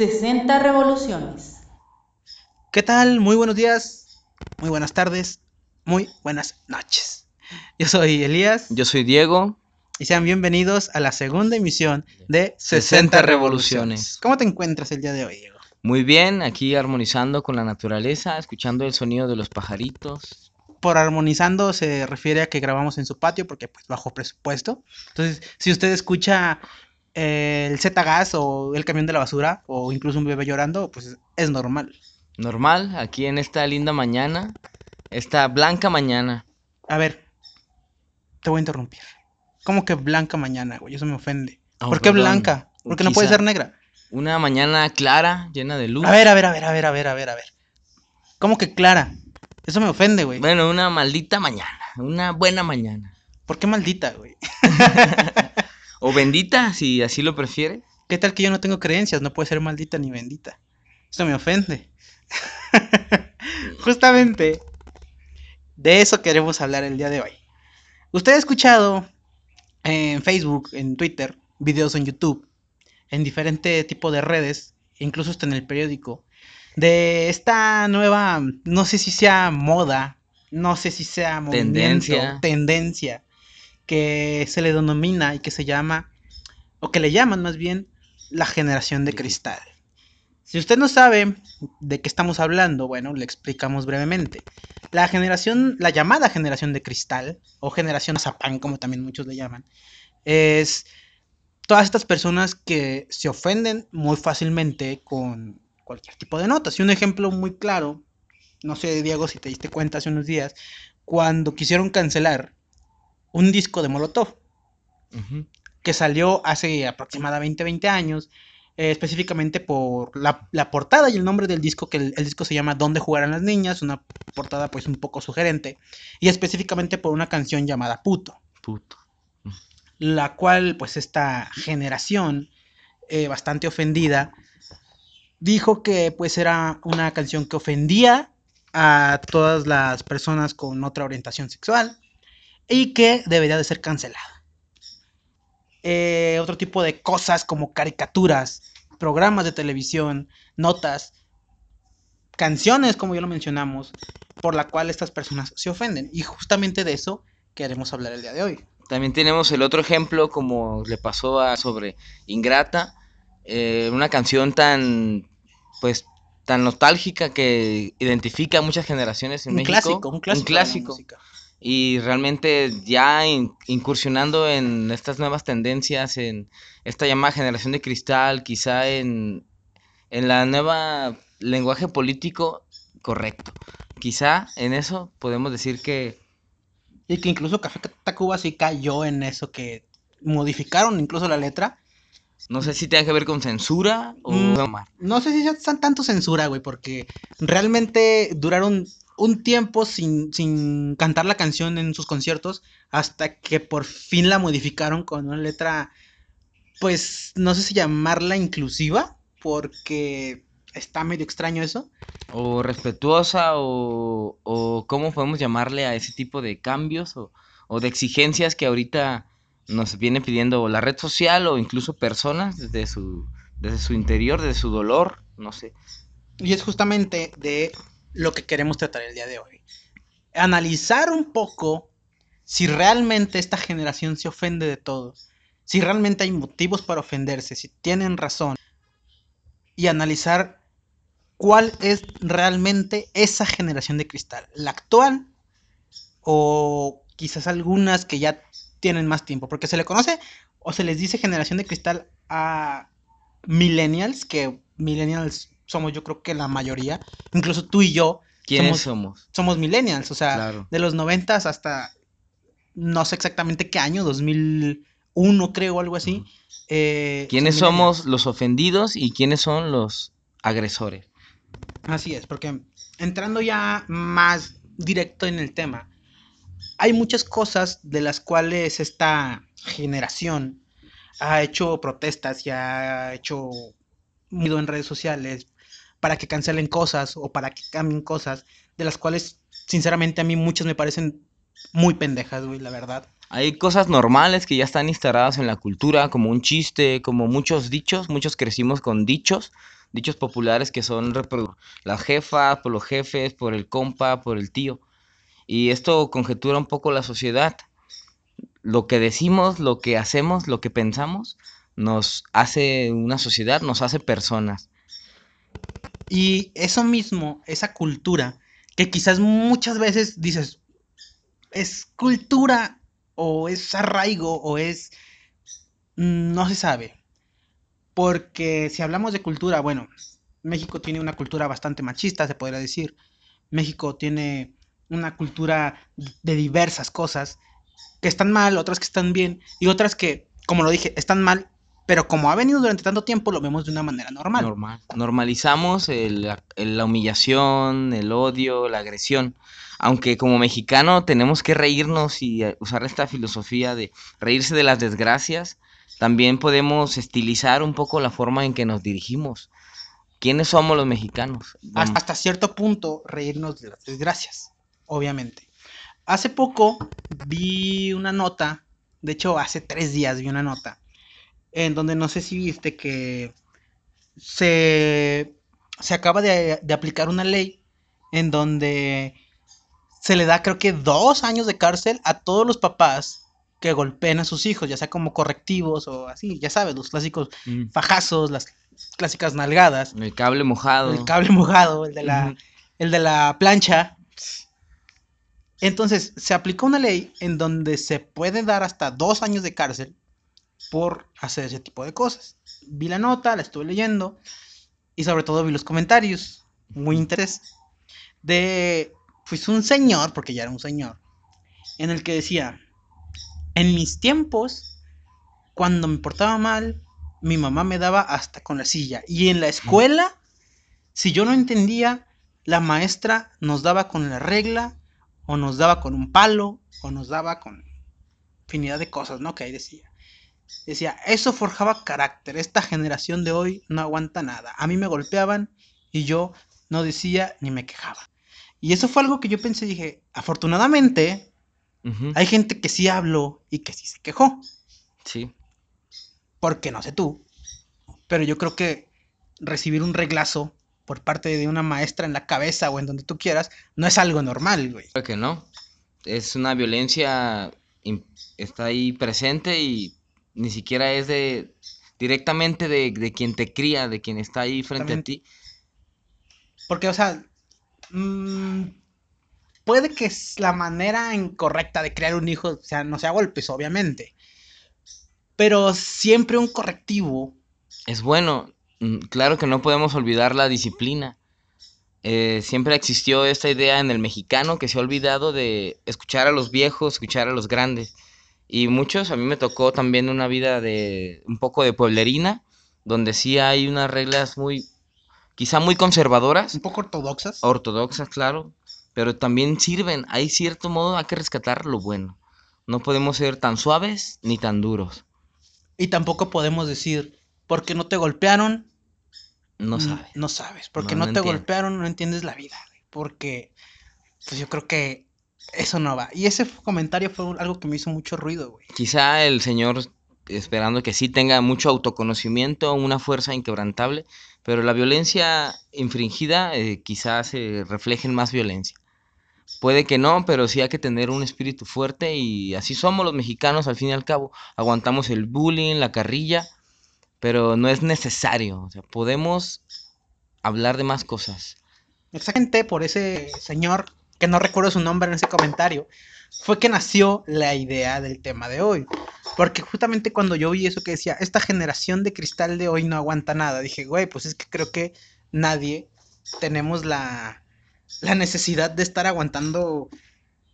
60 revoluciones. ¿Qué tal? Muy buenos días, muy buenas tardes, muy buenas noches. Yo soy Elías Yo soy Diego. y sean bienvenidos a la segunda emisión de 60 60 revoluciones. ¿Cómo te encuentras el día de hoy, Diego? Muy bien, aquí armonizando con la naturaleza, escuchando el sonido de los pajaritos. Por armonizando se refiere a que grabamos en su patio porque pues bajo presupuesto. Entonces, si usted escucha el Z gas o el camión de la basura o incluso un bebé llorando, pues es normal. Normal, aquí en esta linda mañana, esta blanca mañana. A ver, te voy a interrumpir. ¿Cómo que blanca mañana, güey? Eso me ofende. Oh, ¿Por qué perdón. blanca? Porque no puede Quizá. ser negra. Una mañana clara, llena de luz. A ver, a ver, a ver, a ver, a ver, a ver, a ver. ¿Cómo que clara? Eso me ofende, güey. Bueno, una maldita mañana, una buena mañana. ¿Por qué maldita, güey? O bendita, si así lo prefiere. ¿Qué tal que yo no tengo creencias? No puede ser maldita ni bendita. Esto me ofende. Justamente de eso queremos hablar el día de hoy. Usted ha escuchado en Facebook, en Twitter, videos en YouTube, en diferente tipo de redes, incluso hasta en el periódico, de esta nueva, no sé si sea moda, no sé si sea movimiento, Tendencia. tendencia, que se le denomina y que se llama, o que le llaman más bien, la generación de cristal. Si usted no sabe de qué estamos hablando, bueno, le explicamos brevemente. La generación, la llamada generación de cristal, o generación Zapán, como también muchos le llaman, es todas estas personas que se ofenden muy fácilmente con cualquier tipo de notas. Y un ejemplo muy claro, no sé, Diego, si te diste cuenta hace unos días, cuando quisieron cancelar un disco de Molotov que salió hace aproximadamente 20 años, eh, específicamente por la, la portada y el nombre del disco, que el, el disco se llama ¿Dónde jugarán las niñas? Una portada pues un poco sugerente, y específicamente por una canción llamada Puto, Puto. la cual pues esta generación eh, bastante ofendida dijo que pues era una canción que ofendía a todas las personas con otra orientación sexual y que debería de ser cancelada. Eh, otro tipo de cosas como caricaturas, programas de televisión, notas, canciones, como ya lo mencionamos, por la cual estas personas se ofenden. Y justamente de eso queremos hablar el día de hoy. También tenemos el otro ejemplo, como le pasó a sobre Ingrata, eh, una canción tan, pues, tan nostálgica que identifica a muchas generaciones en Un México. clásico, un clásico. la clásico. Y realmente ya in- incursionando en estas nuevas tendencias, en esta llamada generación de cristal, quizá en, en la nueva lenguaje político correcto. Quizá en eso podemos decir que Y que incluso Café Tacuba sí cayó en eso que modificaron incluso la letra. no sé si tenga que ver con censura o Mm. No sé si sea tan- tanto censura, güey, porque realmente duraron un tiempo sin, sin cantar la canción en sus conciertos hasta que por fin la modificaron con una letra, pues no sé si llamarla inclusiva, porque está medio extraño eso. o respetuosa o, o cómo podemos llamarle a ese tipo de cambios o, o de exigencias que ahorita nos viene pidiendo la red social o incluso personas desde su, desde su interior, desde su dolor, no sé. Y es justamente de lo que queremos tratar el día de hoy. Analizar un poco si realmente esta generación se ofende de todo, si realmente hay motivos para ofenderse, si tienen razón, y analizar cuál es realmente esa generación de cristal, la actual o quizás algunas que ya tienen más tiempo, porque se le conoce o se les dice generación de cristal a millennials, que millennials somos yo creo que la mayoría, incluso tú y yo ¿Quiénes Somos- somos? somos millennials, o sea, Claro. de los noventas hasta no sé exactamente qué año, 2001 creo o algo así. eh, ¿Quiénes somos los ofendidos y quiénes son los agresores? Así es, porque entrando ya más directo en el tema, hay muchas cosas de las cuales esta generación ha hecho protestas y ha hecho ruido en redes sociales para que cancelen cosas o para que cambien cosas, de las cuales sinceramente a mí muchas me parecen muy pendejas, güey, la verdad. Hay cosas normales que ya están instaladas en la cultura, como un chiste, como muchos dichos, muchos crecimos con dichos dichos populares que son las jefas, por los jefes, por el compa, por el tío. Y esto conjetura un poco la sociedad. Lo que decimos, lo que hacemos, lo que pensamos, nos hace una sociedad, nos hace personas. Y eso mismo, esa cultura, que quizás muchas veces dices, es cultura o es arraigo o es... mm, no se sabe. Porque si hablamos de cultura, bueno, México tiene una cultura bastante machista, se podría decir. México tiene una cultura de diversas cosas que están mal, otras que están bien y otras que, como lo dije, están mal, pero como ha venido durante tanto tiempo, lo vemos de una manera normal. Normal. Normalizamos el- la, el- la humillación, el odio, la agresión. Aunque como mexicano tenemos que reírnos y usar esta filosofía de reírse de las desgracias, también podemos estilizar un poco la forma en que nos dirigimos. ¿Quiénes somos los mexicanos? Vamos- hasta cierto punto reírnos de las desgracias, obviamente. Hace poco vi una nota, de hecho hace tres días vi una nota, en donde no sé si viste que se, se acaba de, de aplicar una ley en donde se le da creo que dos años de cárcel a todos los papás que golpeen a sus hijos, ya sea como correctivos o así, ya sabes, los clásicos Mm. fajazos, las clásicas nalgadas, El cable mojado. el cable mojado, el de la, el de la plancha. Entonces, se aplicó una ley en donde se puede dar hasta dos años de cárcel por hacer ese tipo de cosas. Vi la nota, la estuve leyendo y sobre todo vi los comentarios, muy interesantes, de, pues un señor, porque ya era un señor, en el que decía, en mis tiempos, cuando me portaba mal, mi mamá me daba hasta con la silla. Y en la escuela, si yo no entendía, la maestra nos daba con la regla, o nos daba con un palo, o nos daba con infinidad de cosas, ¿no? Que ahí decía. Decía, eso forjaba carácter. Esta generación de hoy no aguanta nada. A mí me golpeaban y yo no decía ni me quejaba. Y eso fue algo que yo pensé, dije, afortunadamente hay gente que sí habló y que sí se quejó. Sí. Porque no sé tú. Pero yo creo que recibir un reglazo por parte de una maestra en la cabeza o en donde tú quieras no es algo normal, güey. Creo que no. Es una violencia, está ahí presente y ni siquiera es de directamente de, de quien te cría, de quien está ahí frente a ti. Porque, o sea, mm, puede que es la manera incorrecta de crear un hijo, o sea, no sea golpes, obviamente. Pero siempre un correctivo. Es bueno, mm, claro que no podemos olvidar la disciplina. Eh, siempre existió esta idea en el mexicano que se ha olvidado de escuchar a los viejos, escuchar a los grandes. Y muchos, a mí me tocó también una vida de un poco de pueblerina, donde sí hay unas reglas muy, quizá muy conservadoras, un poco ortodoxas. ortodoxas, claro, pero también sirven. Hay cierto modo, hay que rescatar lo bueno. No podemos ser tan suaves ni tan duros. Y tampoco podemos decir, porque no te golpearon, No mm, sabes. No sabes, porque No, no, no te golpearon, no entiendes la vida, Porque, pues yo creo que eso no va. Y ese comentario fue algo que me hizo mucho ruido, güey. Quizá el Señor esperando que sí tenga mucho autoconocimiento, una fuerza inquebrantable, pero la violencia infringida eh, quizás se refleje en más violencia. Puede que no, pero sí hay que tener un espíritu fuerte y así somos los mexicanos al fin y al cabo. Aguantamos el bullying, la carrilla, pero no es necesario. O sea, podemos hablar de más cosas. Exactamente por ese señor, que no recuerdo su nombre en ese comentario, fue que nació la idea del tema de hoy. Porque justamente cuando yo vi eso que decía, esta generación de cristal de hoy no aguanta nada, dije, güey, pues es que creo que nadie tenemos la, la necesidad de estar aguantando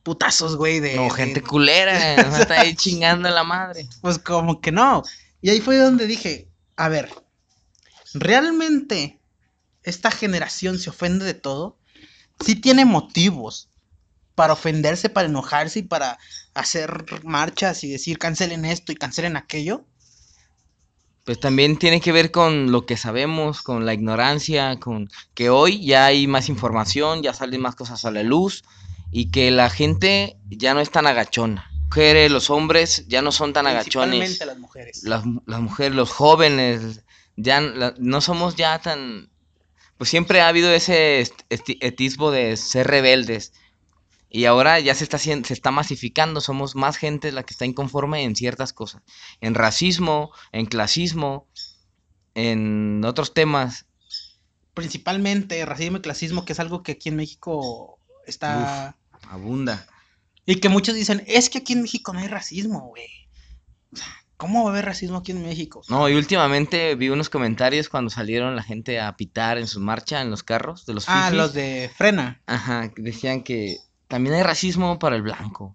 putazos, güey, de... No, de- gente culera, está ahí chingando la madre. Pues como que no. Y ahí fue donde dije, a ver, ¿realmente esta generación se ofende de todo? Sí tiene motivos para ofenderse, para enojarse y para hacer marchas y decir cancelen esto y cancelen aquello. Pues también tiene que ver con lo que sabemos, con la ignorancia, con que hoy ya hay más información, ya salen más cosas a la luz y que la gente ya no es tan agachona. Mujeres, los hombres ya no son tan agachones. Las mujeres. Las, mu- las mujeres, los jóvenes, ya la- no somos ya tan pues siempre ha habido ese etismo de ser rebeldes. Y ahora ya se está se está masificando, somos más gente la que está inconforme en ciertas cosas. En racismo, en clasismo, en otros temas. Principalmente racismo y clasismo, que es algo que aquí en México está... Abunda. Y que muchos dicen, es que aquí en México no hay racismo, güey. O sea, ¿cómo va a haber racismo aquí en México? No, y últimamente vi unos comentarios cuando salieron la gente a pitar en su marcha en los carros de los Ah, fifis. los de frena. Ajá, decían que también hay racismo para el blanco.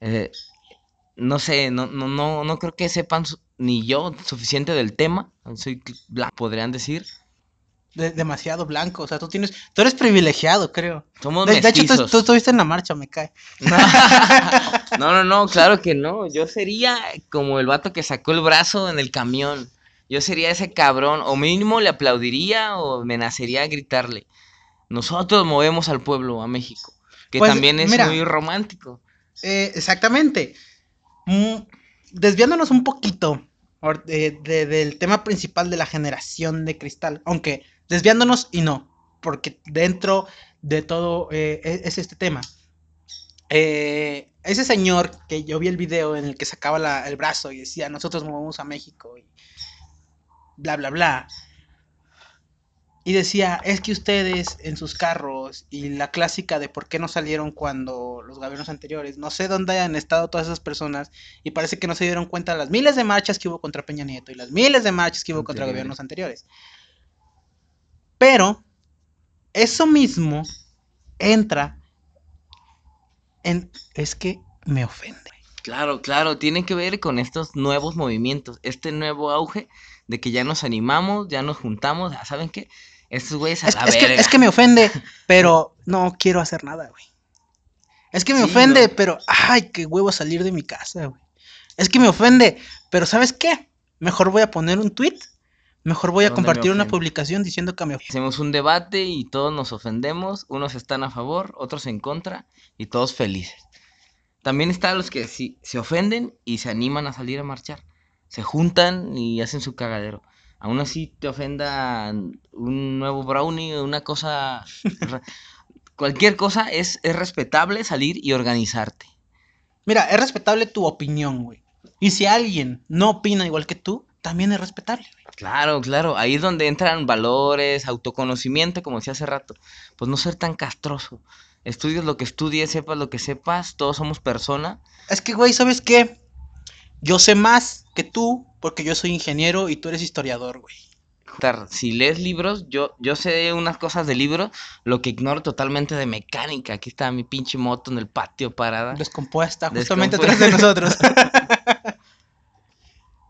Eh, no sé, no, no, no, no creo que sepan ni yo suficiente del tema. Soy blanco, podrían decir. De- demasiado blanco. O sea, tú tienes... Tú eres privilegiado, creo. Somos De, de hecho, tú, estuviste en la marcha, me cae. No, no, no, claro que no. Yo sería como el vato que sacó el brazo en el camión. Yo sería ese cabrón. O mínimo le aplaudiría o me nacería a gritarle. Nosotros movemos al pueblo, a México. Que Pues, también es mira. muy romántico. Eh, exactamente. Mm, desviándonos un poquito de- de- del tema principal de la generación de cristal, aunque desviándonos y no, porque dentro de todo eh, e- es este tema. Eh, ese señor que yo vi el video en el que sacaba la- el brazo y decía, nosotros movemos a México y bla, bla, bla. Y decía, es que ustedes en sus carros y la clásica de por qué no salieron cuando los gobiernos anteriores, no sé dónde hayan estado todas esas personas y parece que no se dieron cuenta de las miles de marchas que hubo contra Peña Nieto y las miles de marchas que hubo contra gobiernos anteriores. Pero eso mismo entra en, es que me ofende. Claro, claro, tiene que ver con estos nuevos movimientos, este nuevo auge de que ya nos animamos, ya nos juntamos, ¿saben qué? Estos güeyes a Es, la es que, es que me ofende, pero no quiero hacer nada, güey. Es que me Sí, ofende, no. pero ay, qué huevo salir de mi casa, güey. Es que me ofende, pero ¿sabes qué? Mejor voy a poner un tweet, mejor voy a ¿Dónde me compartir una publicación diciendo que me. Hacemos un debate y todos nos ofendemos, unos están a favor, otros en contra y todos felices. También están los que sí, se ofenden y se animan a salir a marchar. Se juntan y hacen su cagadero. Aún así te ofenda un nuevo brownie o una cosa... Cualquier cosa es, es respetable salir y organizarte. Mira, es respetable tu opinión, güey. Y si alguien no opina igual que tú, también es respetable, güey. Claro, claro, ahí es donde entran valores, autoconocimiento, como decía hace rato. Pues no ser tan castroso. Estudies lo que estudies, sepas lo que sepas, todos somos personas. Es que, güey, ¿sabes qué? Yo sé más que tú porque yo soy ingeniero y tú eres historiador, güey. Si lees libros, yo, yo sé unas cosas de libros, lo que ignoro totalmente de mecánica. Aquí está mi pinche moto en el patio parada. Descompuesta, justamente atrás de nosotros.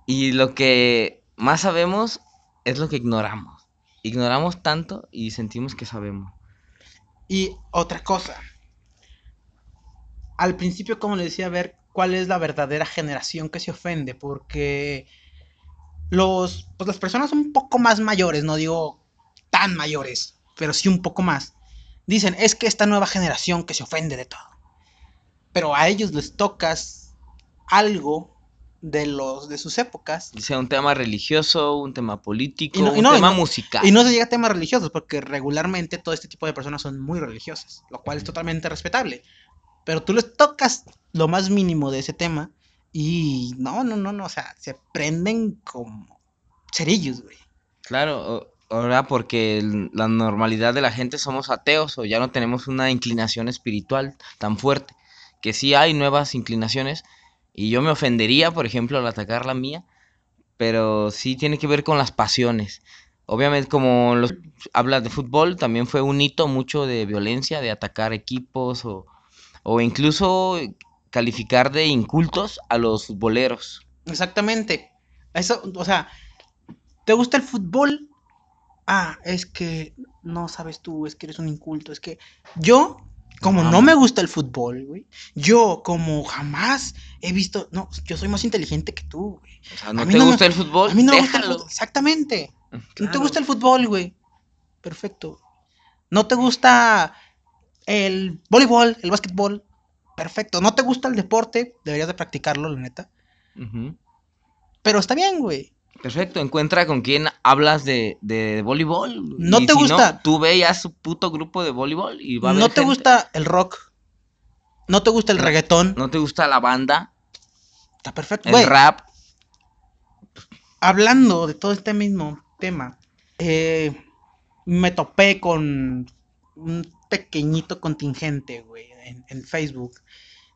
Y lo que más sabemos es lo que ignoramos. Ignoramos tanto y sentimos que sabemos. y otra cosa. Al principio, como le decía, ver cuál es la verdadera generación que se ofende, porque los, pues las personas un poco más mayores, no digo tan mayores, pero sí un poco más, dicen, es que esta nueva generación que se ofende de todo. Pero a ellos les tocas algo de los de sus épocas Sea un tema religioso, un tema político, Y no- y un no, y tema no- musical. Y no se llega a temas religiosos, porque regularmente todo este tipo de personas son muy religiosas, lo cual es totalmente respetable. Pero tú les tocas lo más mínimo de ese tema y no, no, no, no, o sea, se prenden como cerillos, güey. Claro, ahora porque la normalidad de la gente somos ateos o ya no tenemos una inclinación espiritual tan fuerte, que sí hay nuevas inclinaciones y yo me ofendería, por ejemplo, al atacar la mía, pero sí tiene que ver con las pasiones. Obviamente, como los hablas de fútbol, también fue un hito mucho de violencia, de atacar equipos o, o incluso calificar de incultos a los futboleros. Exactamente. Eso, o sea, ¿te gusta el fútbol? Ah, es que no sabes tú, es que eres un inculto, es que yo, como No, me gusta el fútbol, güey, yo como jamás he visto, no, yo soy más inteligente que tú, güey. O sea, no A mí te no me- gusta el fútbol, A mí no me gusta el fútbol. Exactamente. No te gusta el fútbol, güey. Perfecto. No te gusta el voleibol, el básquetbol. Perfecto. No te gusta el deporte, deberías de practicarlo, la neta. Pero está bien, güey. Perfecto, encuentra con quién hablas de, de voleibol. ¿No y te si gusta? tú ve ya su puto grupo de voleibol y va a ¿No te gente. gusta el rock? ¿No te gusta el No. reggaetón? ¿No te gusta la banda? Está perfecto. El rap. hablando de todo este mismo tema, eh, me topé con un pequeñito contingente, güey, en, en Facebook,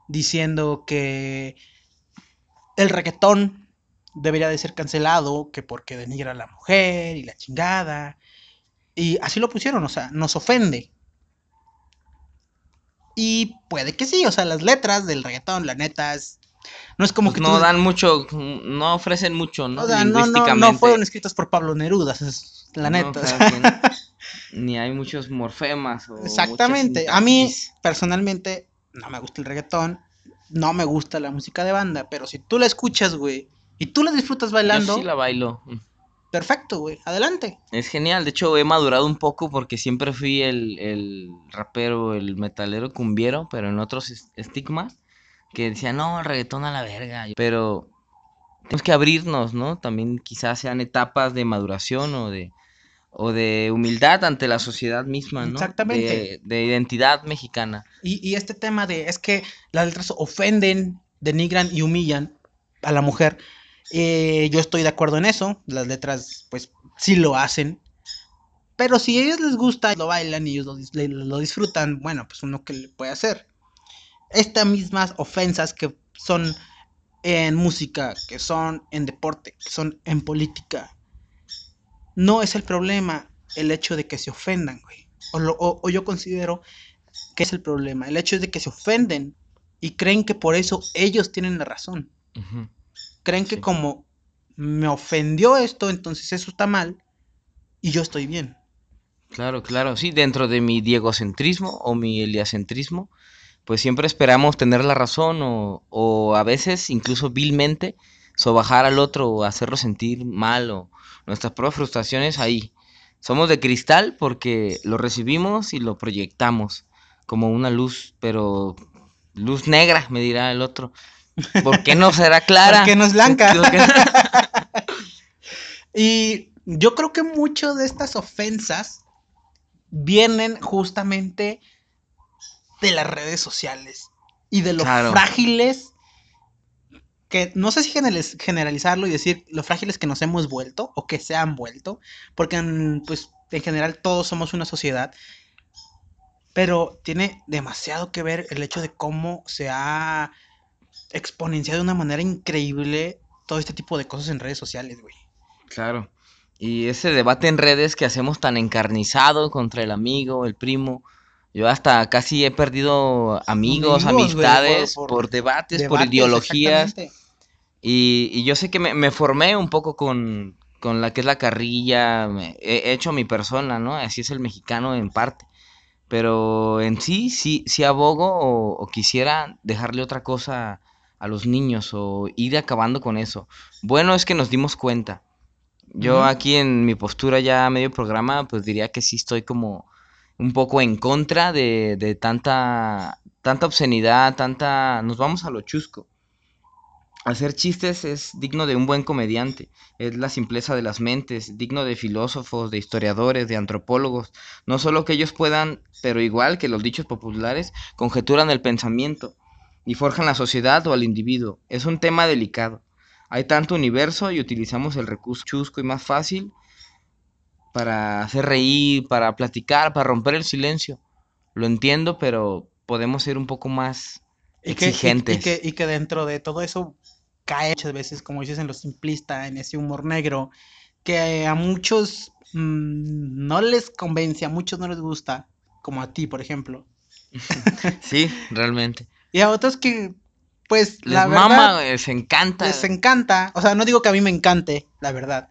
diciendo que el reggaetón debería de ser cancelado, que porque denigra a la mujer y la chingada. Y así lo pusieron, o sea, nos ofende. Y puede que sí, o sea, las letras del reggaetón, la neta, es, no es como pues que no tú- dan mucho, no ofrecen mucho, ¿no? o sea, no, no, no fueron escritos por Pablo Neruda, es la No, neta. o cada sea. quien. Ni hay muchos morfemas. O Exactamente. A mí, personalmente, no me gusta el reggaetón, no me gusta la música de banda, pero si tú la escuchas, güey, y tú la disfrutas bailando, Yo sí la bailo. perfecto, güey, adelante. Es genial, de hecho he madurado un poco porque siempre fui el, el rapero, el metalero cumbiero, pero en otros es- estigmas que decían, no, el reggaetón a la verga. Pero tenemos que abrirnos, ¿no? También quizás sean etapas de maduración o de, o de humildad ante la sociedad misma, ¿no? Exactamente. De, de identidad mexicana. Y, y este tema de, es que las letras ofenden, denigran y humillan a la mujer, eh, yo estoy de acuerdo en eso, las letras, pues, sí lo hacen. Pero si a ellos les gusta, lo bailan y ellos lo, lo disfrutan, bueno, pues uno que le puede hacer. Estas mismas ofensas que son en música, que son en deporte, que son en política, no es el problema el hecho de que se ofendan, güey. O, o- yo considero que es el problema. El hecho es de que se ofenden y creen que por eso ellos tienen la razón. Creen que Sí. como me ofendió esto, entonces eso está mal y yo estoy bien. Claro, claro, sí, dentro de mi diegocentrismo o mi heliacentrismo, pues siempre esperamos tener la razón o, o a veces incluso vilmente sobajar al otro o hacerlo sentir mal o nuestras propias frustraciones ahí. Somos de cristal porque lo recibimos y lo proyectamos como una luz, pero luz negra, me dirá el otro. ¿Por qué no será clara? Porque no es blanca. Y yo creo que muchas de estas ofensas vienen justamente de las redes sociales y de lo Claro. frágiles que no sé si generaliz- generalizarlo y decir lo frágiles que nos hemos vuelto o que se han vuelto, porque pues en general todos somos una sociedad, pero tiene demasiado que ver el hecho de cómo se ha exponenciado de una manera increíble todo este tipo de cosas en redes sociales, güey. Claro. Y ese debate en redes que hacemos tan encarnizado contra el amigo, el primo. Yo hasta casi he perdido amigos, amistades, por- por, por debates, por ideologías. Y, y yo sé que me, me formé un poco con, con la que es la carrilla, me- he hecho mi persona, ¿no? Así es el mexicano en parte. Pero en sí, sí, sí abogo o, o quisiera dejarle otra cosa a los niños o ir acabando con eso. Bueno es que nos dimos cuenta. Yo aquí en mi postura ya medio programa, pues diría que sí estoy como un poco en contra de, de tanta, tanta obscenidad, tanta... Nos vamos a lo chusco. Hacer chistes es digno de un buen comediante, es la simpleza de las mentes, digno de filósofos, de historiadores, de antropólogos, no solo que ellos puedan, pero igual que los dichos populares, conjeturan el pensamiento y forjan la sociedad o al individuo. Es un tema delicado. Hay tanto universo y utilizamos el recurso chusco y más fácil para hacer reír, para platicar, para romper el silencio. Lo entiendo, pero podemos ser un poco más Y que, y- exigentes. y, que, y que dentro de todo eso cae muchas veces, como dices, en lo simplista, en ese humor negro, que a muchos mm, no les convence, a muchos no les gusta, como a ti, por ejemplo. Sí, realmente. Y a otros que, pues, Les la mama, verdad, güey, les encanta. les encanta. O sea, no digo que a mí me encante, la verdad.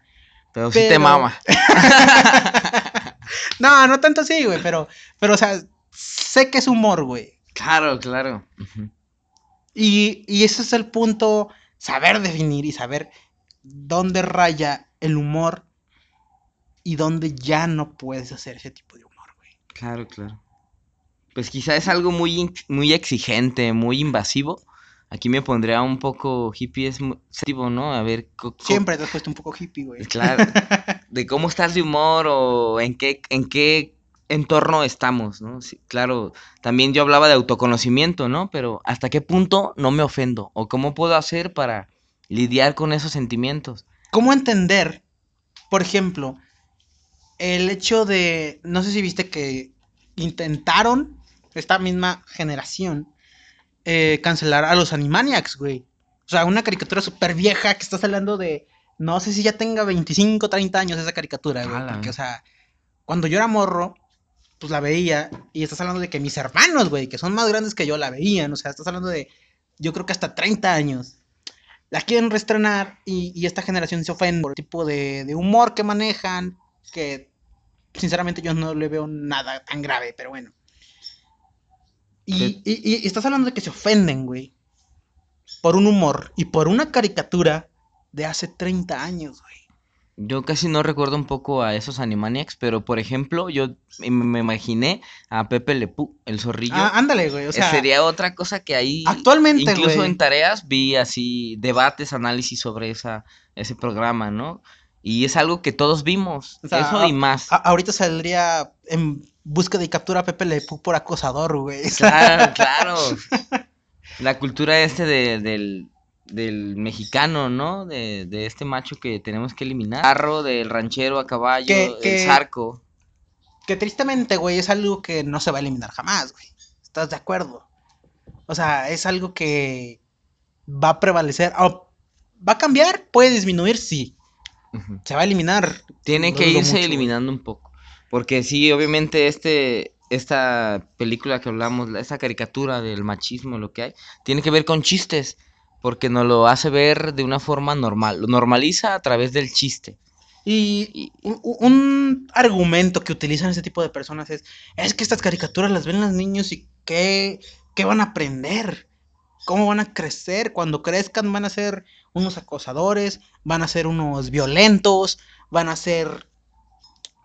pero sí te mama. no, no tanto así, güey, pero, pero, o sea, sé que es humor, güey. Claro, claro. Y, y ese es el punto, saber definir y saber dónde raya el humor y dónde ya no puedes hacer ese tipo de humor, güey. Claro, claro. Pues quizá es algo muy, muy exigente, muy invasivo, Aquí me pondría un poco hippie, es sensitivo, ¿no? A ver, Siempre te has puesto un poco hippie, güey. Claro, de cómo estás de humor o en qué, en qué entorno estamos, ¿no? Sí, claro, también yo hablaba de autoconocimiento, ¿no? Pero ¿hasta qué punto no me ofendo? ¿O cómo puedo hacer para lidiar con esos sentimientos? ¿Cómo entender, por ejemplo, el hecho de, no sé si viste que intentaron, esta misma generación, eh, cancelar a los Animaniacs, güey? O sea, una caricatura súper vieja que estás hablando de, no sé si ya tenga 25, 30 años esa caricatura, güey. Ala. Porque, o sea, cuando yo era morro, pues la veía y estás hablando de que mis hermanos, güey, que son más grandes que yo, la veían. O sea, estás hablando de, yo creo que hasta 30 años la quieren reestrenar y, y esta generación se ofende por el tipo de, de humor que manejan, que sinceramente yo no le veo nada tan grave, pero bueno. Y, y- y estás hablando de que se ofenden, güey, por un humor y por una caricatura de hace 30 años, güey. Yo casi no recuerdo un poco a esos Animaniacs, pero por ejemplo, yo me, imaginé a Pepe Le Pew, el zorrillo. Ah, ándale, güey, o Eh, sea, sería otra cosa que ahí actualmente, incluso güey. en tareas vi así debates, análisis sobre esa ese programa, ¿no? Y es algo que todos vimos, O sea, eso y más. ahorita saldría en búsqueda y captura a Pepe Le Pew por acosador, güey. Claro, claro. La cultura este de- del, del mexicano, ¿no? De, de este macho que tenemos que eliminar. Carro, del ranchero a caballo, Que- que- el zarco. Que tristemente, güey, es algo que no se va a eliminar jamás, güey. ¿Estás de acuerdo? O sea, es algo que va a prevalecer. o ¿Va a cambiar? ¿Puede disminuir? Sí. Se va a eliminar. Tiene que irse mucho, güey. eliminando un poco. Porque sí, obviamente este, esta película que hablamos, la- esta caricatura del machismo, lo que hay, tiene que ver con chistes. Porque nos lo hace ver de una forma normal. Lo normaliza a través del chiste. Y Y- un, un argumento que utilizan ese tipo de personas es, es que estas caricaturas las ven los niños y qué, qué van a aprender, cómo van a crecer, cuando crezcan van a ser unos acosadores, van a ser unos violentos, van a ser...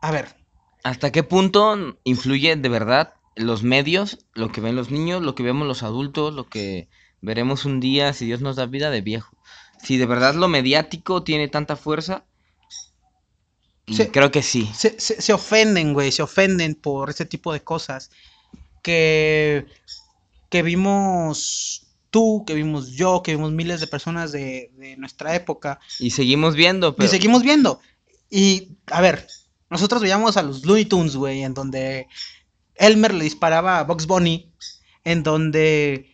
A ver, ¿Hasta qué punto influye de verdad los medios, lo que ven los niños, lo que vemos los adultos, lo que veremos un día, si Dios nos da vida de viejo? Si de verdad lo mediático tiene tanta fuerza, creo que sí. se, se- se ofenden, güey, se ofenden por ese tipo de cosas que, que vimos tú, que vimos yo, que vimos miles de personas de, de nuestra época Y seguimos viendo, pero y seguimos viendo. Y, a ver, nosotros veíamos a los Looney Tunes, güey, en donde Elmer le disparaba a Bugs Bunny, en donde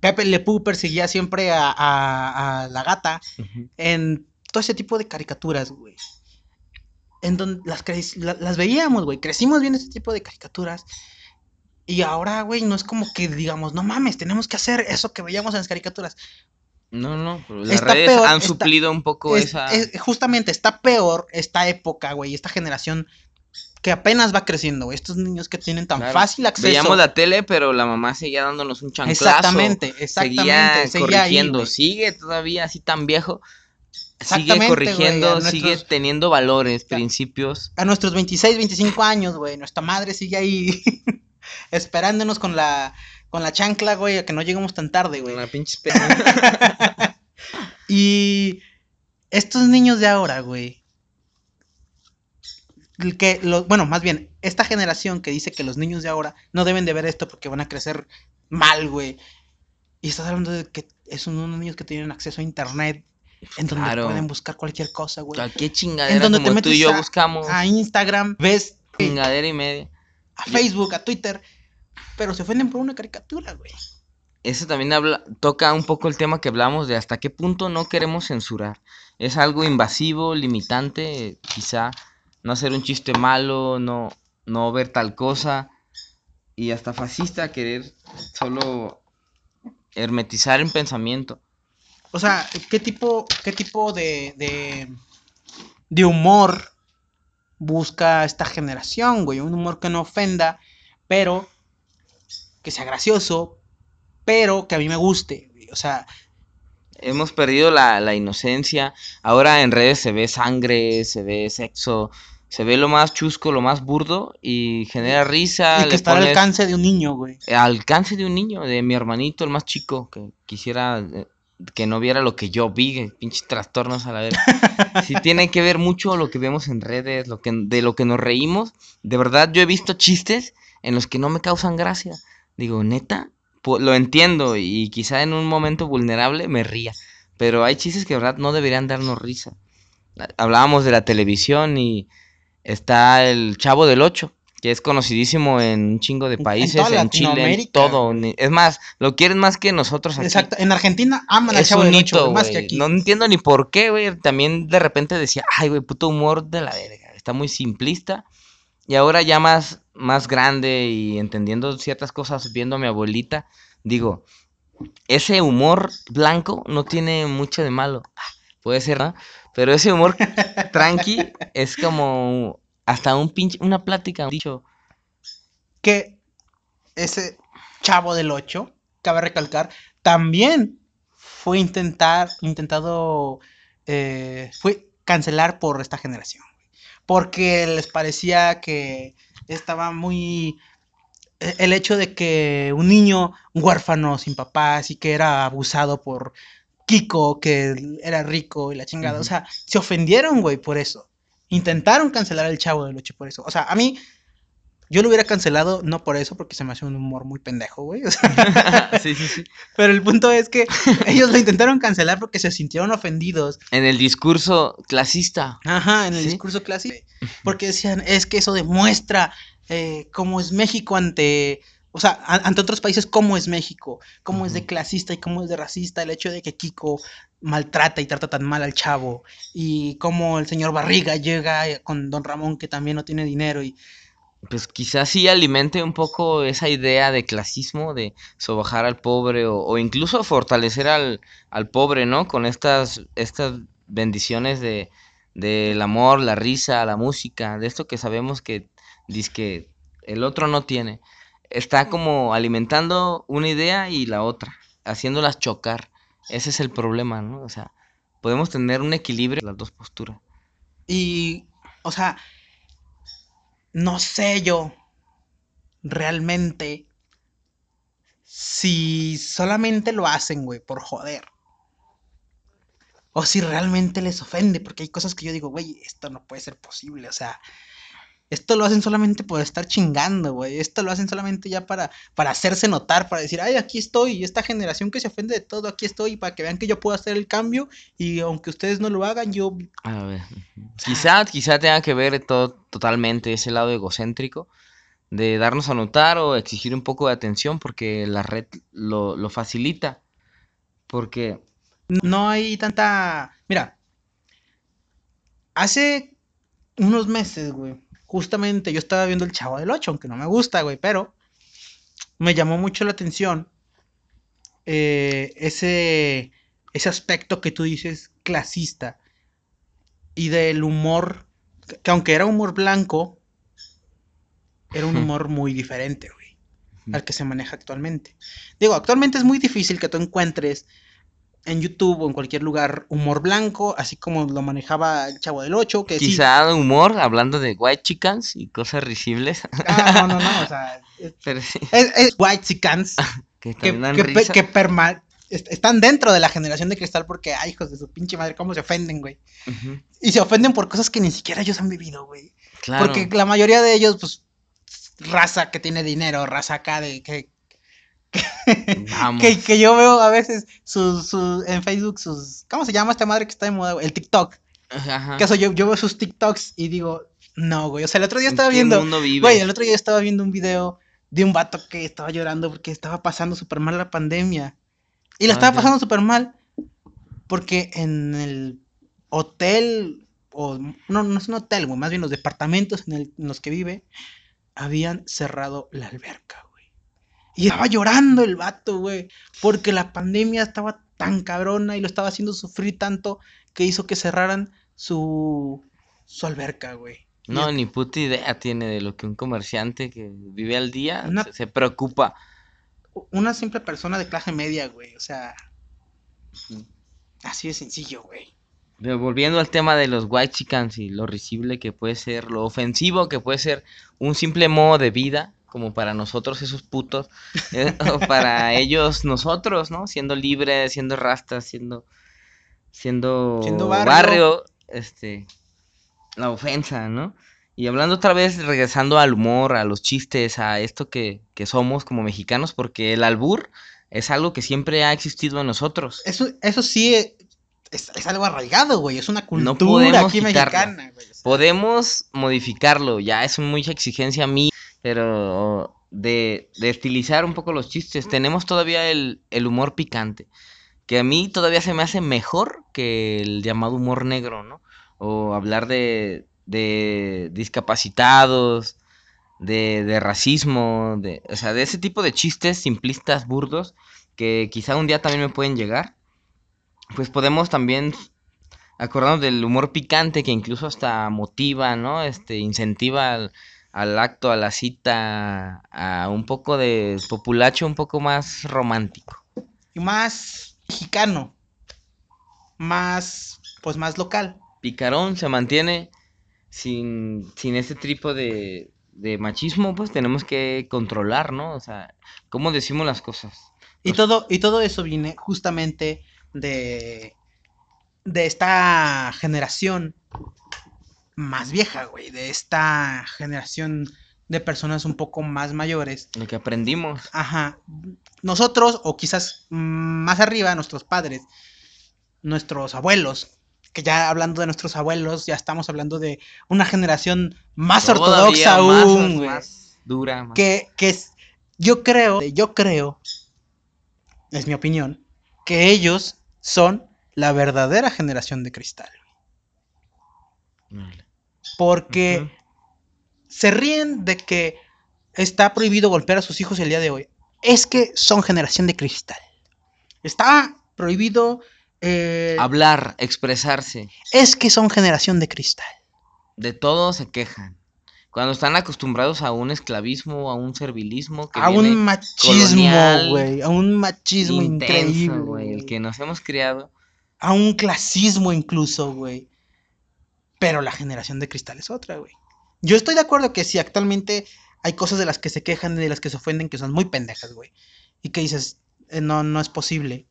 Pepe Le Pew perseguía siempre a, a- a la gata, en todo ese tipo de caricaturas, güey. En donde las, la- las veíamos, güey. Crecimos viendo ese tipo de caricaturas. Y ahora, güey, no es como que digamos, no mames, tenemos que hacer eso que veíamos en las caricaturas. No, no, pero las Está redes peor, han está- suplido un poco Es- esa... es- justamente está peor esta época, güey, esta generación que apenas va creciendo, güey. Estos niños que tienen tan Claro. fácil acceso. Veíamos la tele, pero la mamá seguía dándonos un chanclazo. Exactamente, exactamente. Seguía corrigiendo. sigue todavía así tan viejo. Sigue corrigiendo, güey, sigue teniendo valores, principios. a nuestros 26, 25 años, güey, nuestra madre sigue ahí esperándonos con la con la chancla, güey, a que no lleguemos tan tarde, güey. Una pinche Y estos niños de ahora, güey, que lo, bueno, más bien, esta generación que dice que los niños de ahora no deben de ver esto porque van a crecer mal, güey. Y estás hablando de que es unos niños que tienen acceso a internet en donde Claro. pueden buscar cualquier cosa, güey. Cualquier En chingadera donde te como tú y metes yo a- buscamos. A Instagram, ves Chingadera y media. a Facebook, a Twitter, pero se ofenden por una caricatura, güey. Eso también habla, toca un poco el tema que hablamos de hasta qué punto no queremos censurar. Es algo invasivo, limitante, quizá no hacer un chiste malo, no, no ver tal cosa y hasta fascista querer solo hermetizar el pensamiento. O sea, ¿qué tipo, qué tipo de, de, de humor busca esta generación, güey? Un humor que no ofenda, pero que sea gracioso, pero que a mí me guste. O sea, Hemos perdido la, la inocencia. Ahora en redes se ve sangre, se ve sexo, se ve lo más chusco, lo más burdo y genera risa. y que está al alcance de un niño, güey. al alcance de un niño, de mi hermanito, el más chico, que quisiera eh, que no viera lo que yo vi, que pinches trastornos a la vez. Sí tiene que ver mucho lo que vemos en redes, lo que, de lo que nos reímos. De verdad, yo he visto chistes en los que no me causan gracia. Digo, neta, Pu- lo entiendo y quizá en un momento vulnerable me ría. Pero hay chistes que de verdad no deberían darnos risa. Ha- Hablábamos de la televisión y está el Chavo del Ocho, que es conocidísimo en un chingo de en países, en, Chile, en todo. Es más, lo quieren más que nosotros aquí. Exacto. En Argentina aman al Chavo un del hito, Ocho, más que aquí. No entiendo ni por qué, güey. También de repente decía, ay, güey, puto humor de la verga. Está muy simplista. Y ahora ya más, más grande y entendiendo ciertas cosas, viendo a mi abuelita, digo, ese humor blanco no tiene mucho de malo. Ah, Puede ser, ¿no? Pero ese humor tranqui es como hasta un pinche, una plática, un dicho. que ese chavo del 8, cabe recalcar, también fue intentar, intentado, eh, fue cancelar por esta generación. Porque les parecía que estaba muy... e- El hecho de que un niño huérfano sin papás y que era abusado por Kiko, que era rico y la chingada, o sea, se ofendieron, güey, por eso. Intentaron cancelar el chavo del 8 por eso. O sea, a mí, yo lo hubiera cancelado, no por eso, porque se me hace un humor muy pendejo, güey. o sea, sí, sí, sí. pero el punto es que ellos lo intentaron cancelar porque se sintieron ofendidos. En el discurso clasista. Ajá, en el Sí. discurso clásico. Porque decían, es que eso demuestra eh, cómo es México ante. O sea, ante otros países, cómo es México, cómo es de clasista y cómo es de racista, el hecho de que Kiko maltrata y trata tan mal al chavo, y cómo el señor Barriga llega eh, con Don Ramón, que también no tiene dinero, y pues quizás sí alimente un poco esa idea de clasismo, de sobajar al pobre o, o incluso fortalecer al, al pobre, ¿no? Con estas, estas bendiciones de del amor, la risa, la música, de esto que sabemos que que el otro no tiene. Está como alimentando una idea y la otra, haciéndolas chocar. Ese es el problema, ¿no? O sea, podemos tener un equilibrio en las dos posturas. Y, o sea, no sé yo realmente si solamente lo hacen, güey, por joder. O si realmente les ofende, porque hay cosas que yo digo, güey, esto no puede ser posible, o sea, esto lo hacen solamente por estar chingando, güey, esto lo hacen solamente ya para, para hacerse notar, para decir, ay, aquí estoy, esta generación que se ofende de todo, aquí estoy, para que vean que yo puedo hacer el cambio, y aunque ustedes no lo hagan, yo A ver, quizá, quizá tenga que ver todo totalmente ese lado egocéntrico de darnos a notar o exigir un poco de atención porque la red lo, lo facilita. Porque, No hay tanta. Mira, hace unos meses, güey, justamente yo estaba viendo el Chavo del 8, aunque no me gusta, güey, pero me llamó mucho la atención eh, ese, ese aspecto que tú dices clasista y del humor, que que aunque era humor blanco, era un humor muy diferente, güey, al que se maneja actualmente. Digo, actualmente es muy difícil que tú encuentres en YouTube o en cualquier lugar humor blanco, así como lo manejaba el Chavo del 8, que sí. quizá humor, hablando de white chickens y cosas risibles, Ah, no, no, no, o sea, es, pero sí, es, es white chicans que que, que, perma- están dentro de la generación de cristal porque, ay, hijos de su pinche madre, cómo se ofenden, güey. Y se ofenden por cosas que ni siquiera ellos han vivido, güey. Claro, Porque la mayoría de ellos, pues, raza que tiene dinero, raza acá de que, vamos. que, que yo veo a veces sus, sus- en Facebook sus, ¿cómo se llama esta madre que está de moda? El TikTok. Ajá. Que eso, yo, yo veo sus TikToks y digo, no, güey. O sea, el otro día ¿En estaba viendo, mundo güey, el otro día estaba viendo un video de un vato que estaba llorando porque estaba pasando súper mal la pandemia. Y la Ah, estaba ya. pasando súper mal porque en el hotel, o no, no es un hotel, güey, más bien los departamentos en, el- en los que vive, habían cerrado la alberca, güey. Y estaba llorando el vato, güey, porque la pandemia estaba tan cabrona y lo estaba haciendo sufrir tanto que hizo que cerraran su, su alberca, güey. No, ni puta idea tiene de lo que un comerciante que vive al día Una- se, se preocupa. una simple persona de clase media, güey, o sea, así de sencillo, güey. Pero volviendo al tema de los white chickens y lo risible que puede ser, lo ofensivo que puede ser un simple modo de vida, como para nosotros esos putos, eh, o para ellos nosotros, ¿no? Siendo libres, siendo rastas, siendo siendo, Siendo barrio. barrio. este la ofensa, ¿no? Y hablando otra vez, regresando al humor, a los chistes, a esto que, que somos como mexicanos, porque el albur es algo que siempre ha existido en nosotros. Eso, eso sí es, es algo arraigado, güey. Es una cultura podemos aquí quitarlo. mexicana, güey. Podemos modificarlo, ya es mucha exigencia mía, pero de, de estilizar un poco los chistes. Tenemos todavía el, el humor picante, que a mí todavía se me hace mejor que el llamado humor negro, ¿no? O hablar de, de discapacitados, de, de racismo, de, o sea, de ese tipo de chistes simplistas, burdos, que quizá un día también me pueden llegar. Pues podemos también acordarnos del humor picante que incluso hasta motiva, ¿no? Este, incentiva al, al acto, a la cita, a un poco de populacho un poco más romántico. y más mexicano. Más, pues más local. Picarón se mantiene sin, sin ese tipo de, de machismo, pues tenemos que controlar, ¿no? O sea, ¿cómo decimos las cosas? Y todo, y todo eso viene justamente de, de esta generación más vieja, güey. De esta generación de personas un poco más mayores. Lo que aprendimos. Ajá. Nosotros, o quizás más arriba, nuestros padres, nuestros abuelos, que ya hablando de nuestros abuelos, ya estamos hablando de una generación más ortodoxa Todavía aún, güey. más dura. más- Que, que es, yo creo, yo creo, es mi opinión, que ellos son la verdadera generación de cristal. Órale. Porque se ríen de que está prohibido golpear a sus hijos el día de hoy. Es que son generación de cristal. Está prohibido. eh, Hablar, expresarse. es que son generación de cristal. De todo se quejan. Cuando están acostumbrados a un esclavismo, a un servilismo que A viene un machismo, colonial, güey. A un machismo intenso, increíble. güey, el que nos hemos criado. A un clasismo incluso, güey. Pero la generación de cristal es otra, güey. Yo estoy de acuerdo que sí, actualmente hay cosas de las que se quejan y de las que se ofenden que son muy pendejas, güey. Y que dices, eh, no, no es posible.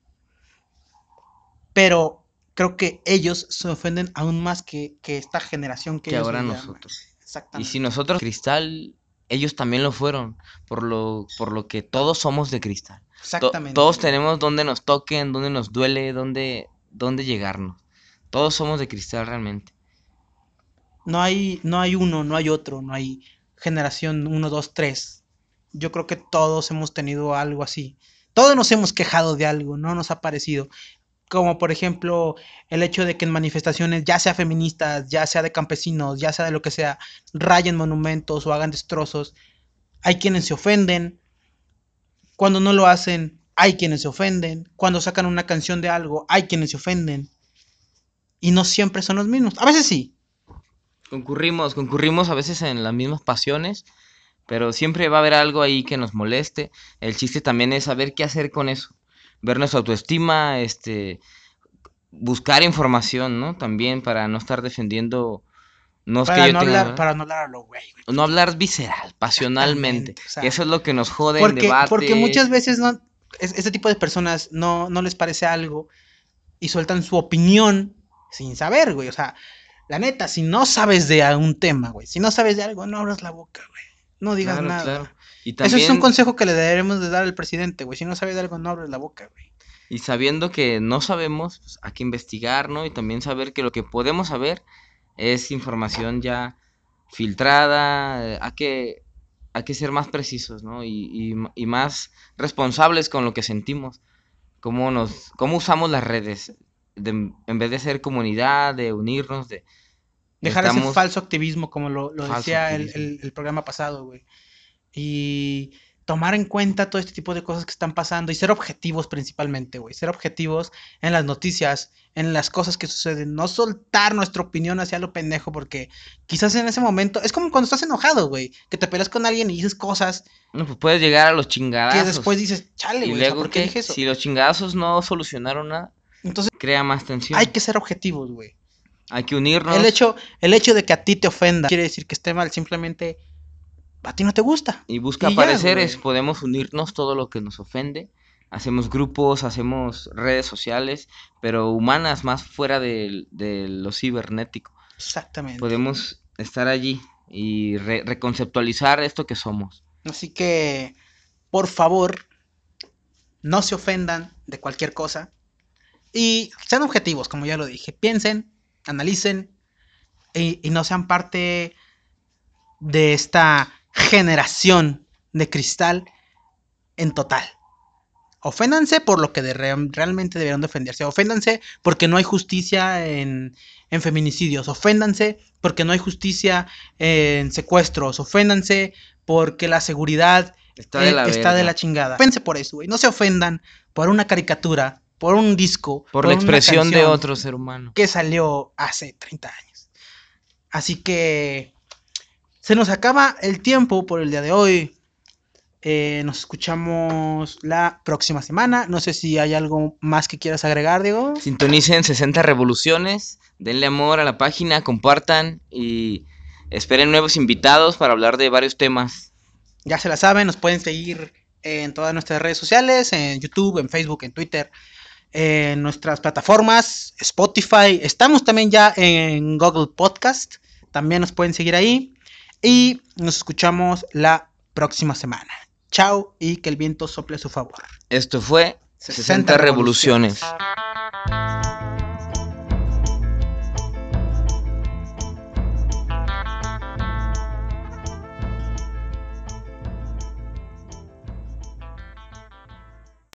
Pero creo que ellos se ofenden aún más que, que esta generación que, Que ellos ahora nosotros. Y Exactamente. si nosotros cristal, ellos también lo fueron, por lo, por lo que todos somos de cristal. To- Exactamente. todos tenemos donde nos toquen, donde nos duele, donde, donde llegarnos. Todos somos de cristal realmente. No hay, no hay uno, no hay otro, no hay generación 1, 2, 3. Yo creo que todos hemos tenido algo así. Todos nos hemos quejado de algo, no nos ha parecido. Como por ejemplo el hecho de que en manifestaciones, ya sea feministas, ya sea de campesinos, ya sea de lo que sea, rayen monumentos o hagan destrozos. Hay quienes se ofenden. Cuando no lo hacen, hay quienes se ofenden. Cuando sacan una canción de algo, hay quienes se ofenden. Y no siempre son los mismos. A veces sí, Concurrimos, concurrimos a veces en las mismas pasiones, pero siempre va a haber algo ahí que nos moleste. El chiste también es saber qué hacer con eso. Ver nuestra autoestima, este, buscar información, ¿no? También para no estar defendiendo, no es para, que yo no tenga, hablar, para no hablar a lo güey. no hablar visceral, pasionalmente. O sea, eso es lo que nos jode en Porque, debate. porque muchas veces no, es- este tipo de personas no, no les parece algo y sueltan su opinión sin saber, güey. O sea, la neta, si no sabes de un tema, güey, si no sabes de algo, no abras la boca, güey. No digas Claro, nada. claro. Y Eso es un consejo que le deberemos de dar al presidente, güey. Si no sabes de algo, no abres la boca, güey. Y sabiendo que no sabemos, pues, hay que investigar, ¿no? Y también saber que lo que podemos saber es información ya filtrada, hay que, hay que ser más precisos, ¿no? Y, y y más responsables con lo que sentimos, cómo nos, cómo usamos las redes, de- en vez de ser comunidad, de unirnos, de... Dejar ese falso activismo, como lo, lo decía el, el- el programa pasado, güey. Y tomar en cuenta todo este tipo de cosas que están pasando y ser objetivos principalmente, güey. Ser objetivos en las noticias, en las cosas que suceden. No soltar nuestra opinión hacia lo pendejo, porque quizás en ese momento. Es como cuando estás enojado, güey. Que te peleas con alguien y dices cosas No, pues puedes llegar a los que chingadazos. después dices, chale, güey. o sea, luego, ¿por qué ¿qué? dije eso? Si los chingadazos no solucionaron nada, Entonces Crea más tensión. hay que ser objetivos, güey. Hay que unirnos. El hecho, el hecho de que a ti te ofenda quiere decir que esté mal, simplemente a ti no te gusta. Y busca Y pareceres, podemos unirnos todo lo que nos ofende. Hacemos grupos, hacemos redes sociales, pero humanas, más fuera de, de lo cibernético. Exactamente. Podemos estar allí y re- reconceptualizar esto que somos. Así que, por favor, no se ofendan de cualquier cosa. Y sean objetivos, como ya lo dije. Piensen, analicen y, y no sean parte de esta generación de cristal en total. Oféndanse por lo que de re- realmente debieron defenderse. Oféndanse porque no hay justicia en, en feminicidios. Oféndanse porque no hay justicia en secuestros. Oféndanse porque la seguridad Está de eh, la, está de verga. la chingada. Oféndanse por eso, güey. No se ofendan por una caricatura, por un disco, Por la una expresión de otro ser humano. que salió hace 30 años. Así que se nos acaba el tiempo por el día de hoy. Eh, nos escuchamos la próxima semana. No sé si hay algo más que quieras agregar, Diego. Sintonicen 60 revoluciones, denle amor a la página, compartan y esperen nuevos invitados para hablar de varios temas. Ya se la saben, nos pueden seguir en todas nuestras redes sociales, en YouTube, en Facebook, en Twitter, en nuestras plataformas, Spotify. Estamos también ya en Google Podcast. También nos pueden seguir ahí. Y nos escuchamos la próxima semana. Chao y que el viento sople a su favor. Esto fue 60 60 revoluciones. revoluciones.